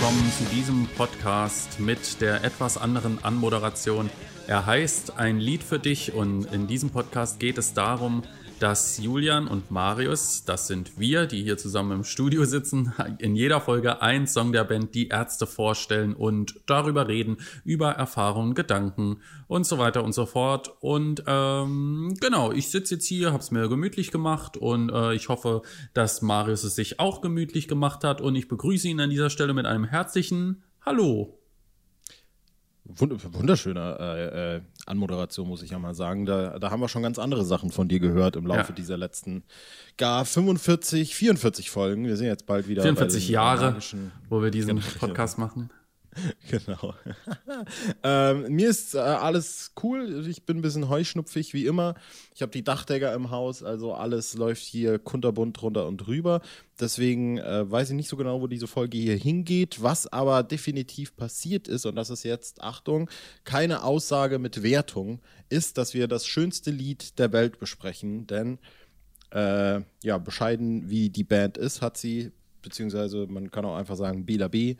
willkommen zu diesem Podcast mit der etwas anderen Anmoderation. Er heißt Ein Lied für dich und in diesem Podcast geht es darum, dass Julian und Marius, das sind wir, die hier zusammen im Studio sitzen, in jeder Folge einen Song der Band Die Ärzte vorstellen und darüber reden, über Erfahrungen, Gedanken und so weiter und so fort. Und ähm, genau, ich sitze jetzt hier, habe es mir gemütlich gemacht und äh, ich hoffe, dass Marius es sich auch gemütlich gemacht hat und ich begrüße ihn an dieser Stelle mit einem herzlichen Hallo. Wunderschöne äh, äh, Anmoderation, muss ich ja mal sagen. Da, da haben wir schon ganz andere Sachen von dir gehört im Laufe ja. dieser letzten gar 45, 44 Folgen. Wir sind jetzt bald wieder. 44 Jahre, wo wir diesen genau. Podcast machen. Genau. ähm, mir ist äh, alles cool. Ich bin ein bisschen heuschnupfig wie immer. Ich habe die Dachdecker im Haus, also alles läuft hier kunterbunt drunter und drüber. Deswegen äh, weiß ich nicht so genau, wo diese Folge hier hingeht. Was aber definitiv passiert ist, und das ist jetzt, Achtung, keine Aussage mit Wertung, ist, dass wir das schönste Lied der Welt besprechen. Denn, äh, ja, bescheiden wie die Band ist, hat sie, beziehungsweise man kann auch einfach sagen, Bela B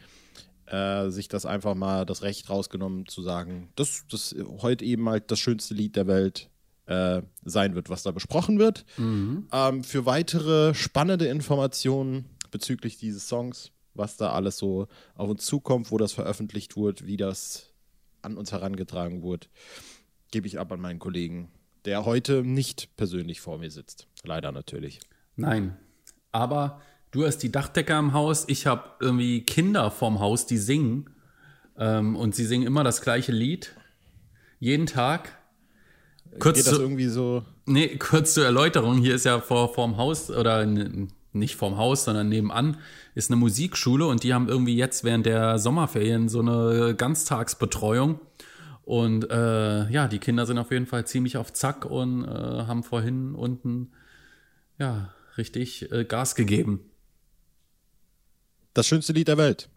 äh, sich das einfach mal das Recht rausgenommen zu sagen, dass das heute eben halt das schönste Lied der Welt äh, sein wird, was da besprochen wird. Mhm. Ähm, für weitere spannende Informationen bezüglich dieses Songs, was da alles so auf uns zukommt, wo das veröffentlicht wurde, wie das an uns herangetragen wurde, gebe ich ab an meinen Kollegen, der heute nicht persönlich vor mir sitzt. Leider natürlich. Nein, aber Du hast die Dachdecker im Haus, ich habe irgendwie Kinder vorm Haus, die singen. Ähm, und sie singen immer das gleiche Lied. Jeden Tag. Kurz Geht das zu, irgendwie so? Nee, kurz zur Erläuterung. Hier ist ja vor vorm Haus oder nicht vorm Haus, sondern nebenan ist eine Musikschule und die haben irgendwie jetzt während der Sommerferien so eine Ganztagsbetreuung. Und äh, ja, die Kinder sind auf jeden Fall ziemlich auf Zack und äh, haben vorhin unten ja richtig äh, Gas gegeben. Das schönste Lied der Welt.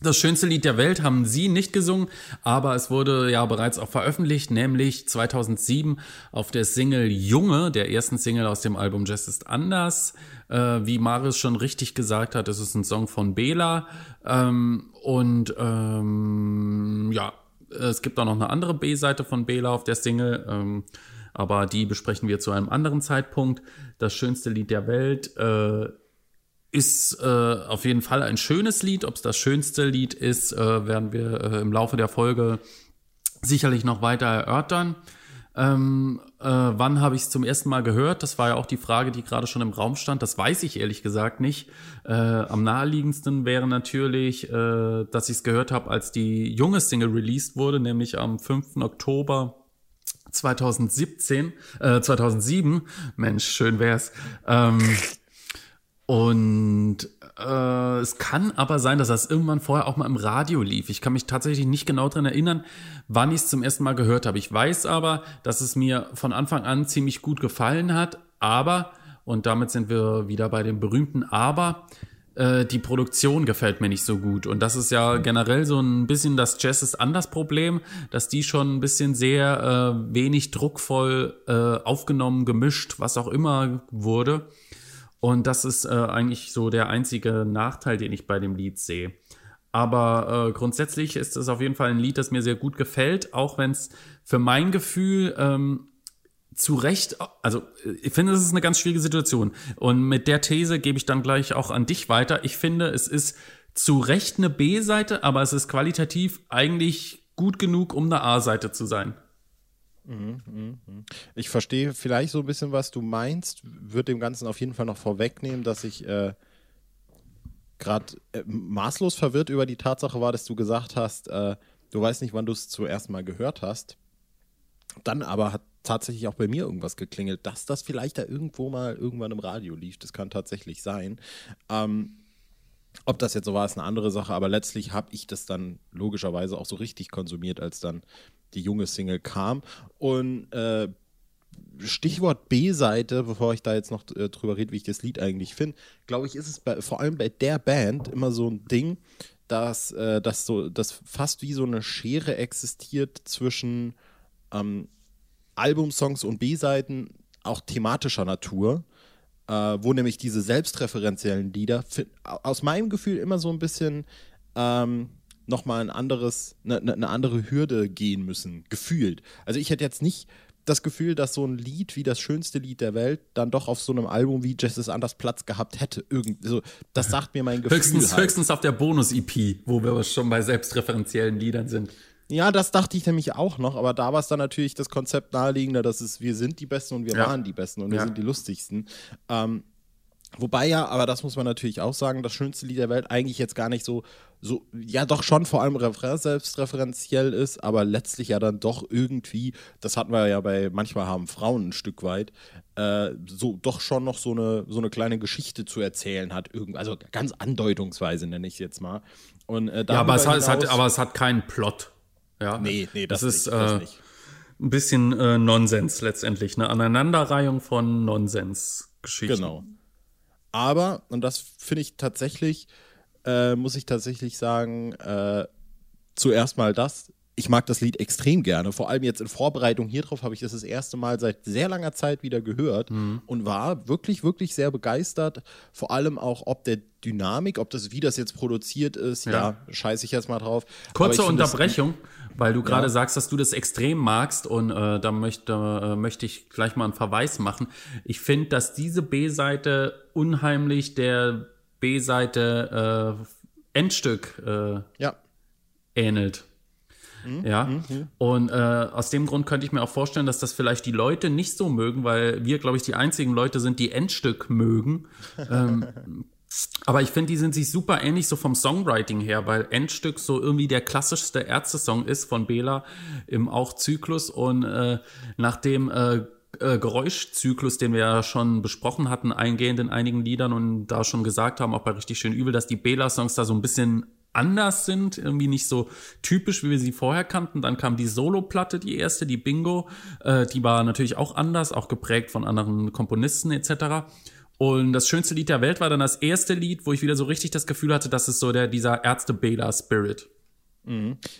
Das schönste Lied der Welt haben sie nicht gesungen, aber es wurde ja bereits auch veröffentlicht, nämlich 2007 auf der Single Junge, der ersten Single aus dem Album Just ist anders. Äh, wie Marius schon richtig gesagt hat, es ist ein Song von Bela. Ähm, und ähm, ja, es gibt auch noch eine andere B-Seite von Bela auf der Single. Ähm, aber die besprechen wir zu einem anderen Zeitpunkt. Das schönste Lied der Welt äh, ist äh, auf jeden Fall ein schönes Lied. Ob es das schönste Lied ist, äh, werden wir äh, im Laufe der Folge sicherlich noch weiter erörtern. Ähm, äh, wann habe ich es zum ersten Mal gehört? Das war ja auch die Frage, die gerade schon im Raum stand. Das weiß ich ehrlich gesagt nicht. Äh, am naheliegendsten wäre natürlich, äh, dass ich es gehört habe, als die junge Single released wurde, nämlich am 5. Oktober 2017, äh, 2007. Mensch, schön wär's. Ähm, und äh, es kann aber sein, dass das irgendwann vorher auch mal im Radio lief. Ich kann mich tatsächlich nicht genau dran erinnern, wann ich es zum ersten Mal gehört habe. Ich weiß aber, dass es mir von Anfang an ziemlich gut gefallen hat. Aber, und damit sind wir wieder bei dem berühmten Aber, äh, die Produktion gefällt mir nicht so gut. Und das ist ja generell so ein bisschen das Jazz ist anders Problem, dass die schon ein bisschen sehr äh, wenig druckvoll äh, aufgenommen, gemischt, was auch immer wurde. Und das ist äh, eigentlich so der einzige Nachteil, den ich bei dem Lied sehe. Aber äh, grundsätzlich ist es auf jeden Fall ein Lied, das mir sehr gut gefällt, auch wenn es für mein Gefühl ähm, zu Recht, also ich finde, es ist eine ganz schwierige Situation. Und mit der These gebe ich dann gleich auch an dich weiter. Ich finde, es ist zu Recht eine B-Seite, aber es ist qualitativ eigentlich gut genug, um eine A-Seite zu sein. Mhm, mhm, mhm. Ich verstehe vielleicht so ein bisschen, was du meinst, würde dem Ganzen auf jeden Fall noch vorwegnehmen, dass ich äh, gerade äh, maßlos verwirrt über die Tatsache war, dass du gesagt hast, äh, du weißt nicht, wann du es zuerst mal gehört hast. Dann aber hat tatsächlich auch bei mir irgendwas geklingelt, dass das vielleicht da irgendwo mal irgendwann im Radio lief. Das kann tatsächlich sein. Ähm, ob das jetzt so war, ist eine andere Sache, aber letztlich habe ich das dann logischerweise auch so richtig konsumiert, als dann die junge Single kam. Und äh, Stichwort B-Seite, bevor ich da jetzt noch äh, drüber rede, wie ich das Lied eigentlich finde, glaube ich, ist es bei, vor allem bei der Band immer so ein Ding, dass, äh, dass, so, dass fast wie so eine Schere existiert zwischen ähm, Albumsongs und B-Seiten, auch thematischer Natur, äh, wo nämlich diese selbstreferenziellen Lieder aus meinem Gefühl immer so ein bisschen ähm, nochmal ein anderes, eine, eine andere Hürde gehen müssen, gefühlt. Also ich hätte jetzt nicht das Gefühl, dass so ein Lied wie das schönste Lied der Welt dann doch auf so einem Album wie Justice Anders Platz gehabt hätte. Irgend, so, das sagt mir mein Gefühl. Höchstens, halt. höchstens auf der Bonus-EP, wo wir schon bei selbstreferenziellen Liedern sind. Ja, das dachte ich nämlich auch noch, aber da war es dann natürlich das Konzept naheliegender, dass es wir sind die Besten und wir Ja. waren die Besten und wir Ja. sind die lustigsten. Ähm, wobei ja, aber das muss man natürlich auch sagen, das schönste Lied der Welt eigentlich jetzt gar nicht so, so ja doch schon vor allem Refrain selbstreferenziell ist, aber letztlich ja dann doch irgendwie, das hatten wir ja bei manchmal haben Frauen ein Stück weit, äh, so doch schon noch so eine, so eine kleine Geschichte zu erzählen hat, irgend, also ganz andeutungsweise nenne ich es jetzt mal. Und, äh, Ja, aber es, hat, es hat, aber es hat keinen Plot. Ja. Nee, nee, das, ist nicht, das äh, nicht. ein bisschen äh, Nonsens letztendlich, eine Aneinanderreihung von Nonsensgeschichten. Genau. Aber, und das finde ich tatsächlich, äh, muss ich tatsächlich sagen, äh, zuerst mal das. Ich mag das Lied extrem gerne. Vor allem jetzt in Vorbereitung hier drauf habe ich das das erste Mal seit sehr langer Zeit wieder gehört und war wirklich, wirklich sehr begeistert. Vor allem auch ob der Dynamik, ob das, wie das jetzt produziert ist. Ja, Ja. scheiße ich jetzt mal drauf. Kurze Unterbrechung, weil du gerade Ja. sagst, dass du das extrem magst und äh, da möchte, äh, möchte ich gleich mal einen Verweis machen. Ich finde, dass diese B-Seite unheimlich der B-Seite äh, Endstück äh, Ja, ähnelt. Ja, und äh, aus dem Grund könnte ich mir auch vorstellen, dass das vielleicht die Leute nicht so mögen, weil wir, glaube ich, die einzigen Leute sind, die Endstück mögen. ähm, aber ich finde, die sind sich super ähnlich so vom Songwriting her, weil Endstück so irgendwie der klassischste Ärzte-Song ist von Bela im auch Zyklus und äh, nach dem äh, äh, Geräuschzyklus, den wir ja schon besprochen hatten, eingehend in einigen Liedern und da schon gesagt haben, auch bei richtig schön übel, dass die Bela-Songs da so ein bisschen anders sind, irgendwie nicht so typisch, wie wir sie vorher kannten. Dann kam die Solo-Platte, die erste, die Bingo. Äh, die war natürlich auch anders, auch geprägt von anderen Komponisten etc. Und das schönste Lied der Welt war dann das erste Lied, wo ich wieder so richtig das Gefühl hatte, das ist so der, dieser Ärzte-Bela-Spirit.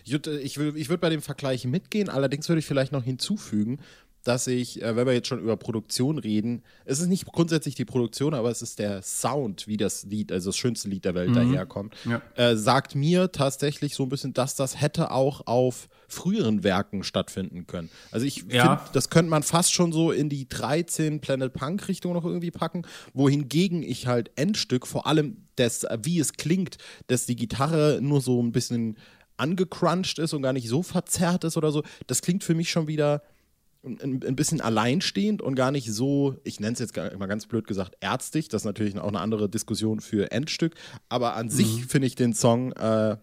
Ich würde ich will, ich würd bei dem Vergleich mitgehen, allerdings würde ich vielleicht noch hinzufügen, dass ich, äh, wenn wir jetzt schon über Produktion reden, es ist nicht grundsätzlich die Produktion, aber es ist der Sound, wie das Lied, also das schönste Lied der Welt daherkommt, Ja. äh, sagt mir tatsächlich so ein bisschen, dass das hätte auch auf früheren Werken stattfinden können. Also ich Ja. finde, das könnte man fast schon so in die 13 Planet Punk Richtung noch irgendwie packen, wohingegen ich halt Endstück, vor allem das, wie es klingt, dass die Gitarre nur so ein bisschen angecrunched ist und gar nicht so verzerrt ist oder so, das klingt für mich schon wieder ein, ein bisschen alleinstehend und gar nicht so, ich nenne es jetzt mal ganz blöd gesagt, ärztig. Das ist natürlich auch eine andere Diskussion für Endstück. Aber an sich finde ich den Song, äh,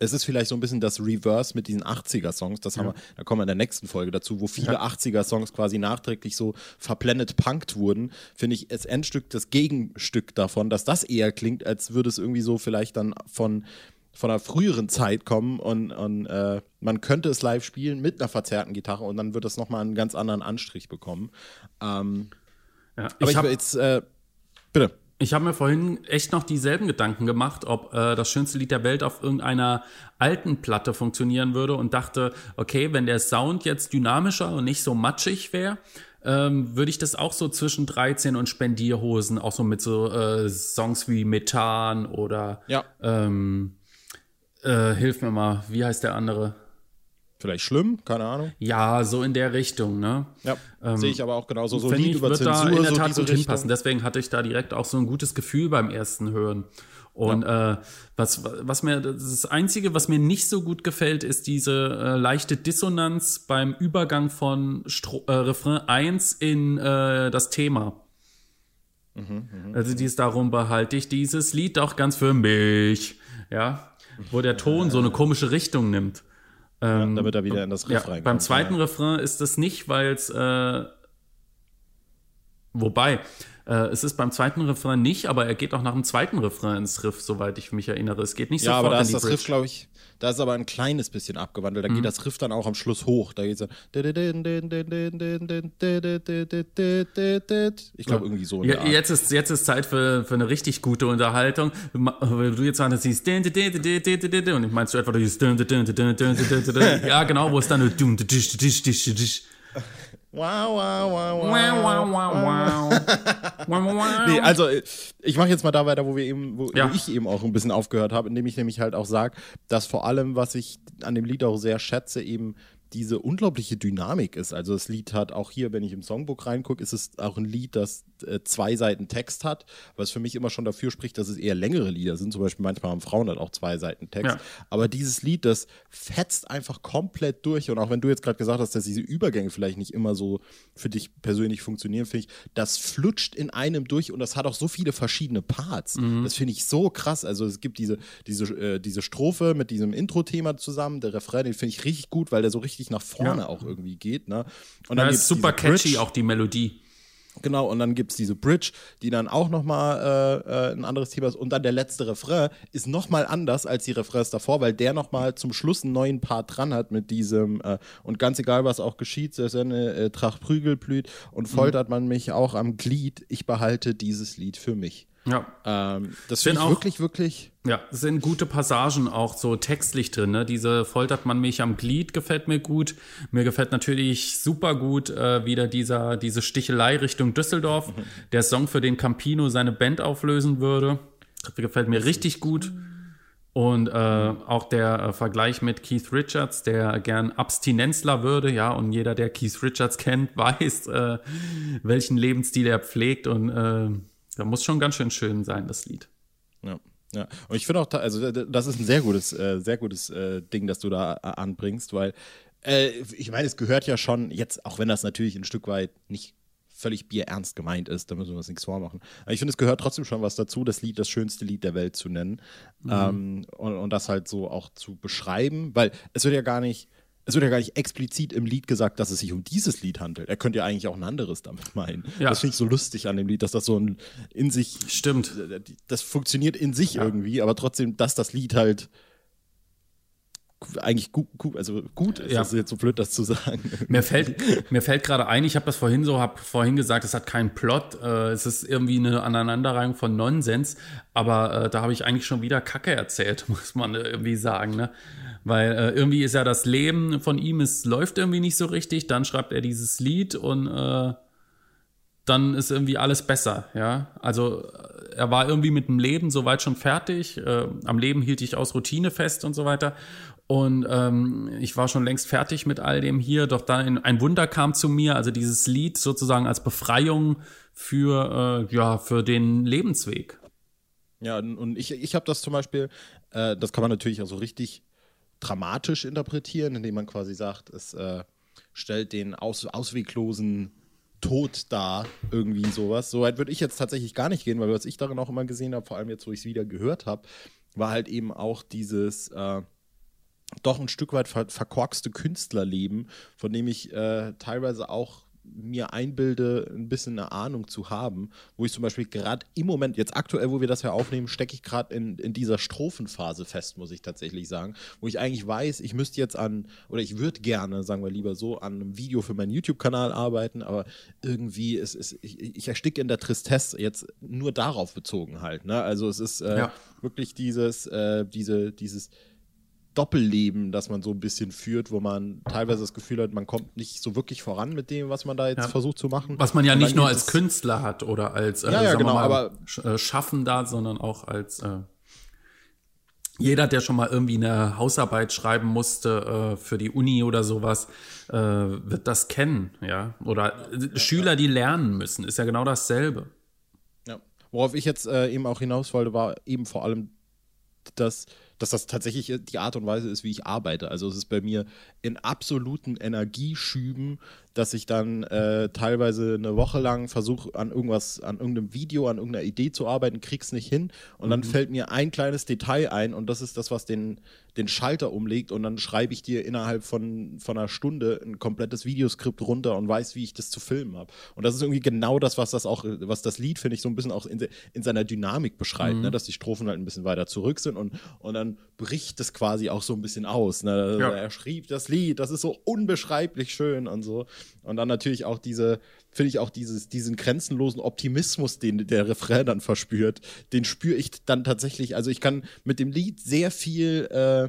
es ist vielleicht so ein bisschen das Reverse mit diesen 80er-Songs. Das haben wir, da kommen wir in der nächsten Folge dazu, wo viele 80er-Songs quasi nachträglich so verblendet punkt wurden. Finde ich das Endstück das Gegenstück davon, dass das eher klingt, als würde es irgendwie so vielleicht dann von von einer früheren Zeit kommen und, und äh, man könnte es live spielen mit einer verzerrten Gitarre und dann wird es nochmal einen ganz anderen Anstrich bekommen. Ähm, Ja. aber Ich ich, habe jetzt, äh, bitte. Ich habe mir vorhin echt noch dieselben Gedanken gemacht, ob äh, das schönste Lied der Welt auf irgendeiner alten Platte funktionieren würde und dachte, okay, wenn der Sound jetzt dynamischer und nicht so matschig wäre, ähm, würde ich das auch so zwischen 13 und Spendierhosen, auch so mit so äh, Songs wie Methan oder Ja. ähm, äh, hilf mir mal, wie heißt der andere? Vielleicht schlimm, keine Ahnung. Ja, so in der Richtung, ne? Ja, sehe ich aber auch genauso. So Lied ich, über wird da Zensur, in der so Tat diese gut hinpassen. Deswegen hatte ich da direkt auch so ein gutes Gefühl beim ersten Hören. Und äh, was, was mir, das Einzige, was mir nicht so gut gefällt, ist diese äh, leichte Dissonanz beim Übergang von Stro äh, Refrain 1 in äh, das Thema. Mhm, also dies darum behalte ich dieses Lied auch ganz für mich. Ja, wo der Ton so eine komische Richtung nimmt. Ja, damit er wieder in das Riff Ja, reinkommt. beim zweiten Ja. Refrain ist es nicht, weil es äh, wobei äh, es ist beim zweiten Refrain nicht, aber er geht auch nach dem zweiten Refrain ins Riff, soweit ich mich erinnere. Es geht nicht Ja, sofort aber da in ist das Bridge. Riff, glaube ich, da ist aber ein kleines bisschen abgewandelt. Mhm. Da geht das Riff dann auch am Schluss hoch. Da geht so. Ich glaube, irgendwie so. Ja, jetzt, ist, jetzt ist Zeit für, für eine richtig gute Unterhaltung. Weil du jetzt sagst, siehst und ich meinst du etwa dieses ja genau, wo es dann Wow, wow, wow, wow. wow, wow, wow. nee, also ich mache jetzt mal da weiter, wo wir eben, wo, ja. wo, ich eben auch ein bisschen aufgehört habe, indem ich nämlich halt auch sage, dass vor allem, was ich an dem Lied auch sehr schätze, eben diese unglaubliche Dynamik ist. Also das Lied hat auch hier, wenn ich im Songbook reingucke, ist es auch ein Lied, das äh, zwei Seiten Text hat, was für mich immer schon dafür spricht, dass es eher längere Lieder sind. Zum Beispiel manchmal haben Frauen dann auch zwei Seiten Text. Ja. Aber dieses Lied, das fetzt einfach komplett durch. Und auch wenn du jetzt gerade gesagt hast, dass diese Übergänge vielleicht nicht immer so für dich persönlich funktionieren, finde ich, das flutscht in einem durch und das hat auch so viele verschiedene Parts. Mhm. Das finde ich so krass. Also es gibt diese, diese, äh, diese Strophe mit diesem Intro-Thema zusammen, der Refrain, den finde ich richtig gut, weil der so richtig nach vorne ja. auch irgendwie geht. Ne? Und dann ja, ist super catchy, auch die Melodie. Genau, und dann gibt es diese Bridge, die dann auch nochmal äh, äh, ein anderes Thema ist. Und dann der letzte Refrain ist nochmal anders als die Refrains davor, weil der nochmal zum Schluss einen neuen Part dran hat mit diesem äh, und ganz egal, was auch geschieht, seine äh, Tracht Prügel blüht und mhm. foltert mhm. man mich auch am Glied, ich behalte dieses Lied für mich. Ja. Ähm, das finde ich wirklich, wirklich. Ja, sind gute Passagen auch so textlich drin. Ne? Diese foltert man mich am Glied gefällt mir gut. Mir gefällt natürlich super gut äh, wieder dieser, diese Stichelei Richtung Düsseldorf. Mhm. Der Song, für den Campino seine Band auflösen würde. Gefällt mir richtig gut. Und äh, auch der äh, Vergleich mit Keith Richards, der gern Abstinenzler würde, ja, und jeder, der Keith Richards kennt, weiß, äh, welchen Lebensstil er pflegt und äh, da muss schon ganz schön schön sein, das Lied. Ja. Ja, und ich finde auch, also das ist ein sehr gutes, äh, sehr gutes äh, Ding, das du da äh, anbringst, weil äh, ich meine, es gehört ja schon, jetzt, auch wenn das natürlich ein Stück weit nicht völlig bierernst gemeint ist, da müssen wir uns nichts vormachen. Aber ich finde, es gehört trotzdem schon was dazu, das Lied das schönste Lied der Welt zu nennen. Mhm. Ähm, und, und das halt so auch zu beschreiben, weil es wird ja gar nicht, es wird ja gar nicht explizit im Lied gesagt, dass es sich um dieses Lied handelt. Er könnte ja eigentlich auch ein anderes damit meinen. Ja. Das finde ich so lustig an dem Lied, dass das so ein in sich. Stimmt. Das funktioniert in sich ja. irgendwie, aber trotzdem, dass das Lied halt eigentlich gut, gut, also gut ist, ja. das ist jetzt so blöd, das zu sagen. Mir fällt, mir fällt gerade ein, ich habe das vorhin so, habe vorhin gesagt, es hat keinen Plot, äh, es ist irgendwie eine Aneinanderreihung von Nonsens, aber äh, da habe ich eigentlich schon wieder Kacke erzählt, muss man irgendwie sagen, ne? Weil äh, irgendwie ist ja das Leben von ihm, es läuft irgendwie nicht so richtig, dann schreibt er dieses Lied und äh, dann ist irgendwie alles besser, ja. Also äh, er war irgendwie mit dem Leben soweit schon fertig. Äh, am Leben hielt ich aus Routine fest und so weiter. Und ähm, ich war schon längst fertig mit all dem hier, doch dann ein Wunder kam zu mir, also dieses Lied sozusagen als Befreiung für, äh, ja, für den Lebensweg. Ja, und ich, ich habe das zum Beispiel, äh, das kann man natürlich auch so richtig dramatisch interpretieren, indem man quasi sagt, es äh, stellt den aus, ausweglosen Tod dar, irgendwie sowas. Soweit würde ich jetzt tatsächlich gar nicht gehen, weil was ich darin auch immer gesehen habe, vor allem jetzt, wo ich es wieder gehört habe, war halt eben auch dieses äh, doch ein Stück weit ver verkorkste Künstlerleben, von dem ich äh, teilweise auch mir einbilde, ein bisschen eine Ahnung zu haben, wo ich zum Beispiel gerade im Moment, jetzt aktuell, wo wir das ja aufnehmen, stecke ich gerade in, in dieser Strophenphase fest, muss ich tatsächlich sagen, wo ich eigentlich weiß, ich müsste jetzt an, oder ich würde gerne, sagen wir lieber so, an einem Video für meinen YouTube-Kanal arbeiten, aber irgendwie ist, ist ich, ich ersticke in der Tristesse jetzt nur darauf bezogen halt. Ne? Also es ist äh, ja. wirklich dieses, äh, diese, dieses Doppelleben, das man so ein bisschen führt, wo man teilweise das Gefühl hat, man kommt nicht so wirklich voran mit dem, was man da jetzt ja. versucht zu machen. Was man ja nicht nur als Künstler hat oder als äh, ja, ja, genau, mal, aber äh, Schaffender, sondern auch als äh, jeder, der schon mal irgendwie eine Hausarbeit schreiben musste äh, für die Uni oder sowas, äh, wird das kennen, ja. Oder äh, Schüler, die lernen müssen, ist ja genau dasselbe. Ja. Worauf ich jetzt äh, eben auch hinaus wollte, war eben vor allem, dass dass das tatsächlich die Art und Weise ist, wie ich arbeite. Also es ist bei mir in absoluten Energieschüben, dass ich dann äh, teilweise eine Woche lang versuche, an irgendwas, an irgendeinem Video, an irgendeiner Idee zu arbeiten, krieg's nicht hin und mhm. dann fällt mir ein kleines Detail ein und das ist das, was den, den Schalter umlegt und dann schreibe ich dir innerhalb von, von einer Stunde ein komplettes Videoskript runter und weiß, wie ich das zu filmen habe. Und das ist irgendwie genau das, was das auch, was das Lied, finde ich, so ein bisschen auch in, in seiner Dynamik beschreibt, ne? mhm. ne? dass die Strophen halt ein bisschen weiter zurück sind und, und dann bricht es quasi auch so ein bisschen aus. Ne? Ja. Er schrieb das Lied, das ist so unbeschreiblich schön und so. Und dann natürlich auch diese, finde ich auch dieses, diesen grenzenlosen Optimismus, den der Refrain dann verspürt, den spüre ich dann tatsächlich. Also ich kann mit dem Lied sehr viel, äh,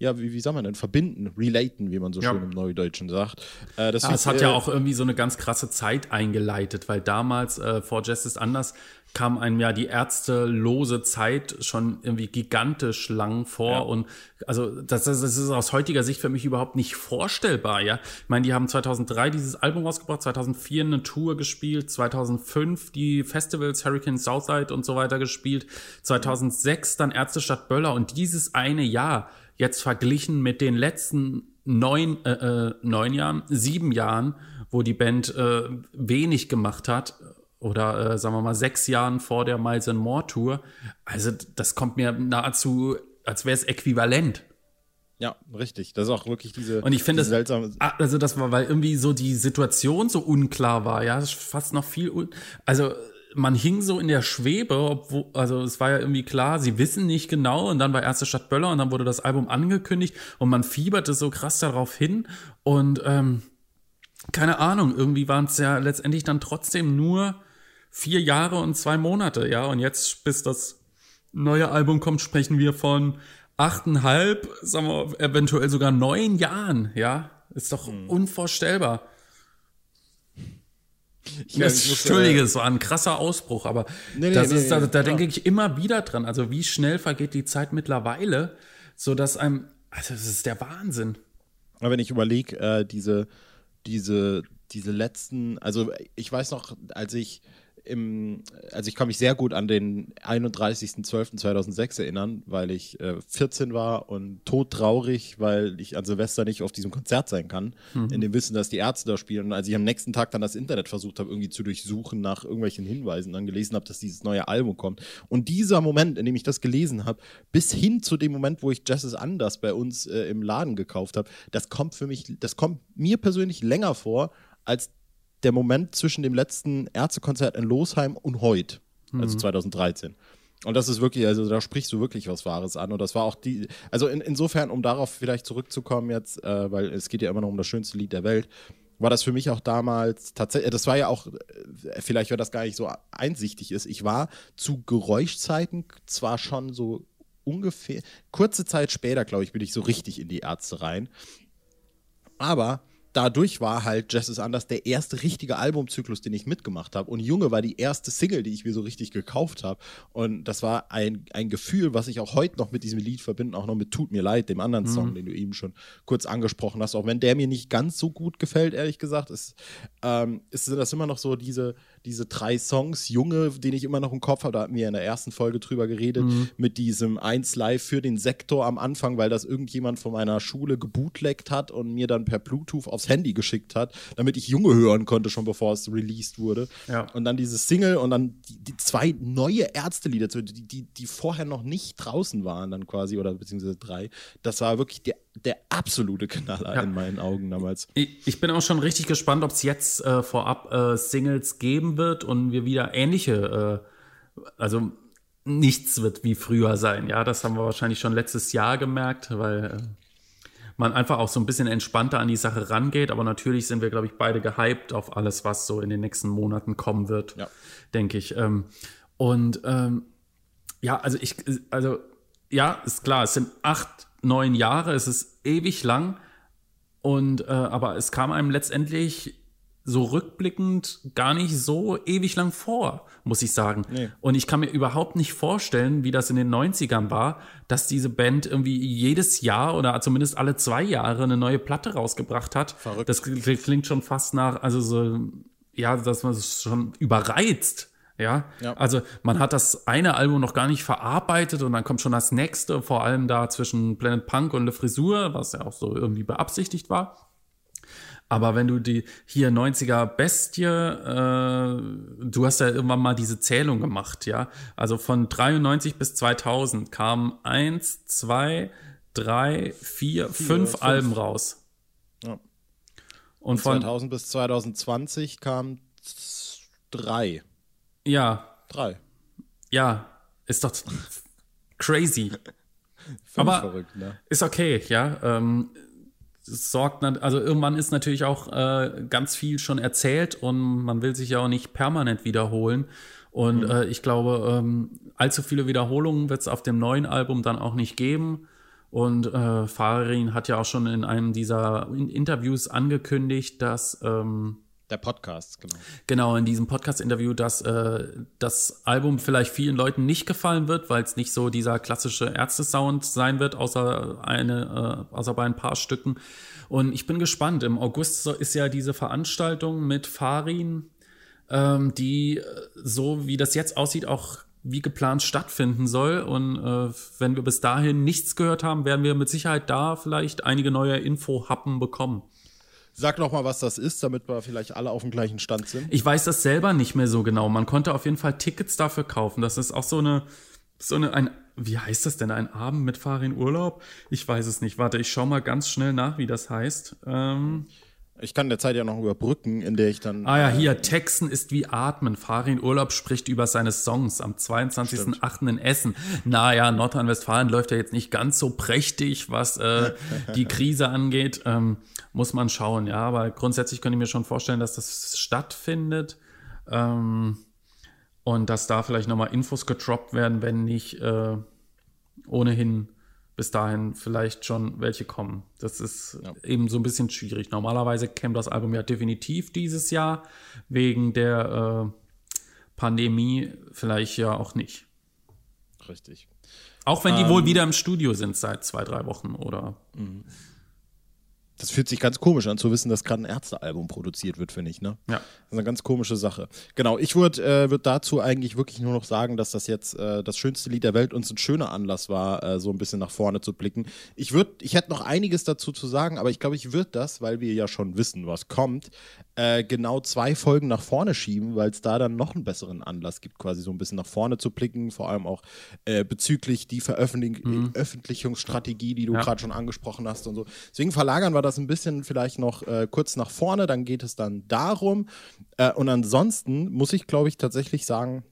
ja, wie, wie sagt man denn, verbinden, relaten, wie man so ja. schön im Neudeutschen sagt. Äh, das ja, es hat äh, ja auch irgendwie so eine ganz krasse Zeit eingeleitet, weil damals äh, vor Justice Anders kam einem ja die ärztelose Zeit schon irgendwie gigantisch lang vor. Ja. Und also das, das, ist aus heutiger Sicht für mich überhaupt nicht vorstellbar, ja. Ich meine, die haben 2003 dieses Album rausgebracht, 2004 eine Tour gespielt, 2005 die Festivals Hurricane Southside und so weiter gespielt, 2006 dann Ärztestadt Böller und dieses eine Jahr jetzt verglichen mit den letzten neun, äh, äh, neun Jahren, sieben Jahren, wo die Band äh, wenig gemacht hat, oder äh, sagen wir mal sechs Jahren vor der Miles and More Tour. Also das kommt mir nahezu, als wäre es äquivalent. Ja, richtig. Das ist auch wirklich diese. Und ich finde also das war, weil irgendwie so die Situation so unklar war. Ja, fast noch viel. Also man hing so in der Schwebe, obwohl, also es war ja irgendwie klar, sie wissen nicht genau und dann war erste Stadt Böller und dann wurde das Album angekündigt und man fieberte so krass darauf hin und ähm, keine Ahnung, irgendwie waren es ja letztendlich dann trotzdem nur vier Jahre und zwei Monate, ja. Und jetzt, bis das neue Album kommt, sprechen wir von achteinhalb, sagen wir, eventuell sogar neun Jahren, ja. Ist doch hm. unvorstellbar. Ich das, Entschuldige, es war ein krasser Ausbruch, aber nee, das nee, ist, nee, da, da denke ich immer wieder dran. Also wie schnell vergeht die Zeit mittlerweile, so dass einem, also das ist der Wahnsinn. Aber wenn ich überlege, äh, diese, diese, diese letzten, also ich weiß noch, als ich im, also ich kann mich sehr gut an den 31.12.2006 erinnern, weil ich äh, 14 war und todtraurig, weil ich an Silvester nicht auf diesem Konzert sein kann, mhm. in dem Wissen, dass die Ärzte da spielen. Und als ich am nächsten Tag dann das Internet versucht habe, irgendwie zu durchsuchen nach irgendwelchen Hinweisen, dann gelesen habe, dass dieses neue Album kommt. Und dieser Moment, in dem ich das gelesen habe, bis hin zu dem Moment, wo ich Jazz is Anders bei uns äh, im Laden gekauft habe, das kommt für mich, das kommt mir persönlich länger vor, als der Moment zwischen dem letzten Ärztekonzert in Losheim und heute, also 2013. Mhm. Und das ist wirklich, also da sprichst du wirklich was Wahres an. Und das war auch die, also in, insofern, um darauf vielleicht zurückzukommen jetzt, äh, weil es geht ja immer noch um das schönste Lied der Welt, war das für mich auch damals tatsächlich, das war ja auch, äh, vielleicht weil das gar nicht so einsichtig ist, ich war zu Geräuschzeiten zwar schon so ungefähr, kurze Zeit später, glaube ich, bin ich so richtig in die Ärzte rein. Aber dadurch war halt Jazz is Anders der erste richtige Albumzyklus, den ich mitgemacht habe. Und Junge war die erste Single, die ich mir so richtig gekauft habe. Und das war ein, ein Gefühl, was ich auch heute noch mit diesem Lied verbinde, auch noch mit Tut mir leid, dem anderen mhm. Song, den du eben schon kurz angesprochen hast. Auch wenn der mir nicht ganz so gut gefällt, ehrlich gesagt, ist, ähm, ist das immer noch so diese, diese drei Songs, Junge, den ich immer noch im Kopf habe, da hatten wir in der ersten Folge drüber geredet, mhm. mit diesem 1 Live für den Sektor am Anfang, weil das irgendjemand von meiner Schule gebootleckt hat und mir dann per Bluetooth aufs Handy geschickt hat, damit ich Junge hören konnte, schon bevor es released wurde. Ja. Und dann dieses Single und dann die, die zwei neue Ärztelieder, die, die, die vorher noch nicht draußen waren, dann quasi, oder beziehungsweise drei. Das war wirklich der der absolute Knaller ja. in meinen Augen damals. Ich, ich, bin auch schon richtig gespannt, ob es jetzt äh, vorab äh, Singles geben wird und wir wieder ähnliche, äh, also nichts wird wie früher sein. Ja, das haben wir wahrscheinlich schon letztes Jahr gemerkt, weil äh, man einfach auch so ein bisschen entspannter an die Sache rangeht. Aber natürlich sind wir, glaube ich, beide gehypt auf alles, was so in den nächsten Monaten kommen wird, ja. denke ich. Ähm, und ähm, ja, also ich, also ja, ist klar, es sind acht neun Jahre, es ist ewig lang. Und äh, aber es kam einem letztendlich so rückblickend gar nicht so ewig lang vor, muss ich sagen. Nee. Und ich kann mir überhaupt nicht vorstellen, wie das in den 90ern war, dass diese Band irgendwie jedes Jahr oder zumindest alle zwei Jahre eine neue Platte rausgebracht hat. Verrückt. Das klingt schon fast nach, also so, ja, dass man es schon überreizt. Ja? ja? also man hat das eine Album noch gar nicht verarbeitet und dann kommt schon das nächste, vor allem da zwischen Planet Punk und Le Frisur, was ja auch so irgendwie beabsichtigt war. Aber wenn du die hier 90er Bestie, äh, du hast ja irgendwann mal diese Zählung gemacht, ja. Also von 93 bis 2000 kamen eins, zwei, drei, vier, vier fünf, fünf, Alben raus. Ja. Und von 2000 bis 2020 kamen drei. Ja. Drei. Ja, ist doch crazy. Aber verrückt, ne? ist okay, ja. Ähm, sorgt, also irgendwann ist natürlich auch äh, ganz viel schon erzählt und man will sich ja auch nicht permanent wiederholen. Und mhm. äh, ich glaube, ähm, allzu viele Wiederholungen wird es auf dem neuen Album dann auch nicht geben. Und äh, Farin hat ja auch schon in einem dieser Interviews angekündigt, dass ähm, der Podcast, genau. Genau, in diesem Podcast-Interview, dass äh, das Album vielleicht vielen Leuten nicht gefallen wird, weil es nicht so dieser klassische Ärzte-Sound sein wird, außer, eine, äh, außer bei ein paar Stücken. Und ich bin gespannt. Im August ist ja diese Veranstaltung mit Farin, ähm, die äh, so wie das jetzt aussieht, auch wie geplant stattfinden soll. Und äh, wenn wir bis dahin nichts gehört haben, werden wir mit Sicherheit da vielleicht einige neue Info-Happen bekommen. Sag noch mal, was das ist, damit wir vielleicht alle auf dem gleichen Stand sind. Ich weiß das selber nicht mehr so genau. Man konnte auf jeden Fall Tickets dafür kaufen. Das ist auch so eine, so eine, ein, wie heißt das denn? Ein Abend mit Farin Urlaub? Ich weiß es nicht. Warte, ich schau mal ganz schnell nach, wie das heißt. Ähm, ich kann der Zeit ja noch überbrücken, in der ich dann. Ah ja, hier, Texten ist wie Atmen. Farin Urlaub spricht über seine Songs am 22.08. in Essen. Naja, Nordrhein-Westfalen läuft ja jetzt nicht ganz so prächtig, was äh, die Krise angeht. Ähm, muss man schauen, ja. Aber grundsätzlich könnte ich mir schon vorstellen, dass das stattfindet. Ähm, und dass da vielleicht nochmal Infos gedroppt werden, wenn nicht äh, ohnehin bis dahin vielleicht schon welche kommen. Das ist ja. eben so ein bisschen schwierig. Normalerweise käme das Album ja definitiv dieses Jahr, wegen der äh, Pandemie vielleicht ja auch nicht. Richtig. Auch wenn die ähm, wohl wieder im Studio sind seit zwei, drei Wochen oder. Mhm. Das fühlt sich ganz komisch an zu wissen, dass gerade ein Ärztealbum produziert wird, finde ich. Ne? Ja. Das ist eine ganz komische Sache. Genau, ich würde äh, würd dazu eigentlich wirklich nur noch sagen, dass das jetzt äh, das schönste Lied der Welt uns ein schöner Anlass war, äh, so ein bisschen nach vorne zu blicken. Ich würde, ich hätte noch einiges dazu zu sagen, aber ich glaube, ich würde das, weil wir ja schon wissen, was kommt, äh, genau zwei Folgen nach vorne schieben, weil es da dann noch einen besseren Anlass gibt, quasi so ein bisschen nach vorne zu blicken, vor allem auch äh, bezüglich die Veröffentlichungsstrategie, mhm. die du ja. gerade schon angesprochen hast und so. Deswegen verlagern wir das ein bisschen vielleicht noch äh, kurz nach vorne, dann geht es dann darum. Äh, und ansonsten muss ich, glaube ich, tatsächlich sagen,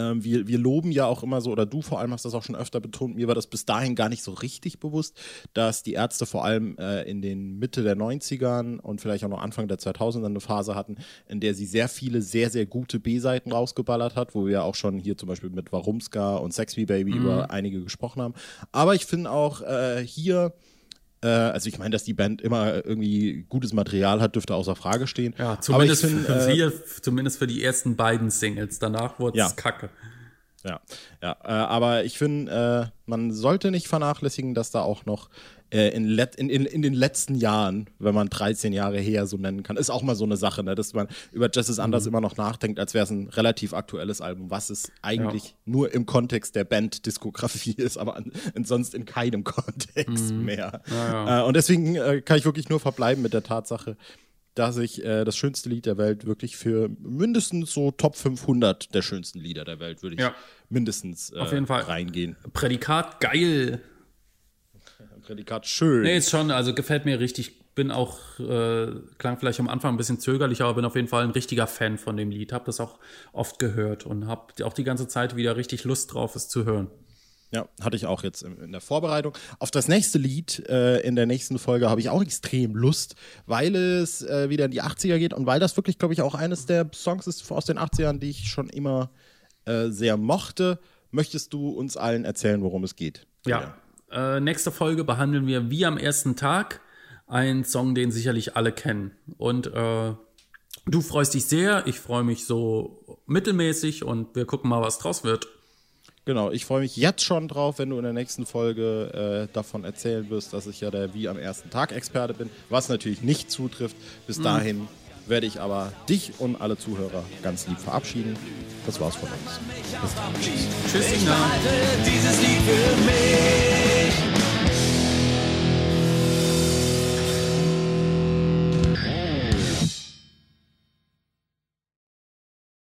ähm, wir, wir loben ja auch immer so, oder du vor allem hast das auch schon öfter betont, mir war das bis dahin gar nicht so richtig bewusst, dass die Ärzte vor allem äh, in den Mitte der 90ern und vielleicht auch noch Anfang der 2000er eine Phase hatten, in der sie sehr viele sehr, sehr gute B-Seiten rausgeballert hat, wo wir auch schon hier zum Beispiel mit Warumska und Sex Baby mhm. über einige gesprochen haben. Aber ich finde auch äh, hier also ich meine, dass die Band immer irgendwie gutes Material hat, dürfte außer Frage stehen. Ja, zumindest, find, für, äh, zumindest für die ersten beiden Singles. Danach wurde es ja. kacke. Ja, ja, äh, aber ich finde, äh, man sollte nicht vernachlässigen, dass da auch noch äh, in, in, in, in, den letzten Jahren, wenn man 13 Jahre her so nennen kann, ist auch mal so eine Sache, ne, dass man über Justice Anders mhm. immer noch nachdenkt, als wäre es ein relativ aktuelles Album, was es eigentlich ja. nur im Kontext der Band-Diskografie ist, aber an, sonst in keinem Kontext mhm. mehr. Ja, ja. Äh, und deswegen äh, kann ich wirklich nur verbleiben mit der Tatsache, dass ich äh, das schönste Lied der Welt wirklich für mindestens so Top 500 der schönsten Lieder der Welt würde ich ja. mindestens äh, Auf jeden Fall. reingehen. Prädikat geil. Prädikat schön. Nee, ist schon, also gefällt mir richtig. Bin auch, äh, klang vielleicht am Anfang ein bisschen zögerlich, aber bin auf jeden Fall ein richtiger Fan von dem Lied. Hab das auch oft gehört und hab auch die ganze Zeit wieder richtig Lust drauf, es zu hören. Ja, hatte ich auch jetzt in, der Vorbereitung. Auf das nächste Lied äh, in der nächsten Folge habe ich auch extrem Lust, weil es äh, wieder in die 80er geht und weil das wirklich, glaube ich, auch eines der Songs ist aus den 80ern, die ich schon immer äh, sehr mochte. Möchtest du uns allen erzählen, worum es geht? Ja, äh, nächste Folge behandeln wir wie am ersten Tag einen Song, den sicherlich alle kennen. Und äh, du freust dich sehr, ich freue mich so mittelmäßig und wir gucken mal, was draus wird. Genau, ich freue mich jetzt schon drauf, wenn du in der nächsten Folge äh, davon erzählen wirst, dass ich ja der wie am ersten Tag Experte bin, was natürlich nicht zutrifft. Bis mhm. dahin werde ich aber dich und alle Zuhörer ganz lieb verabschieden. Das war's von uns. Bis dann. Tschüss. Tschüss.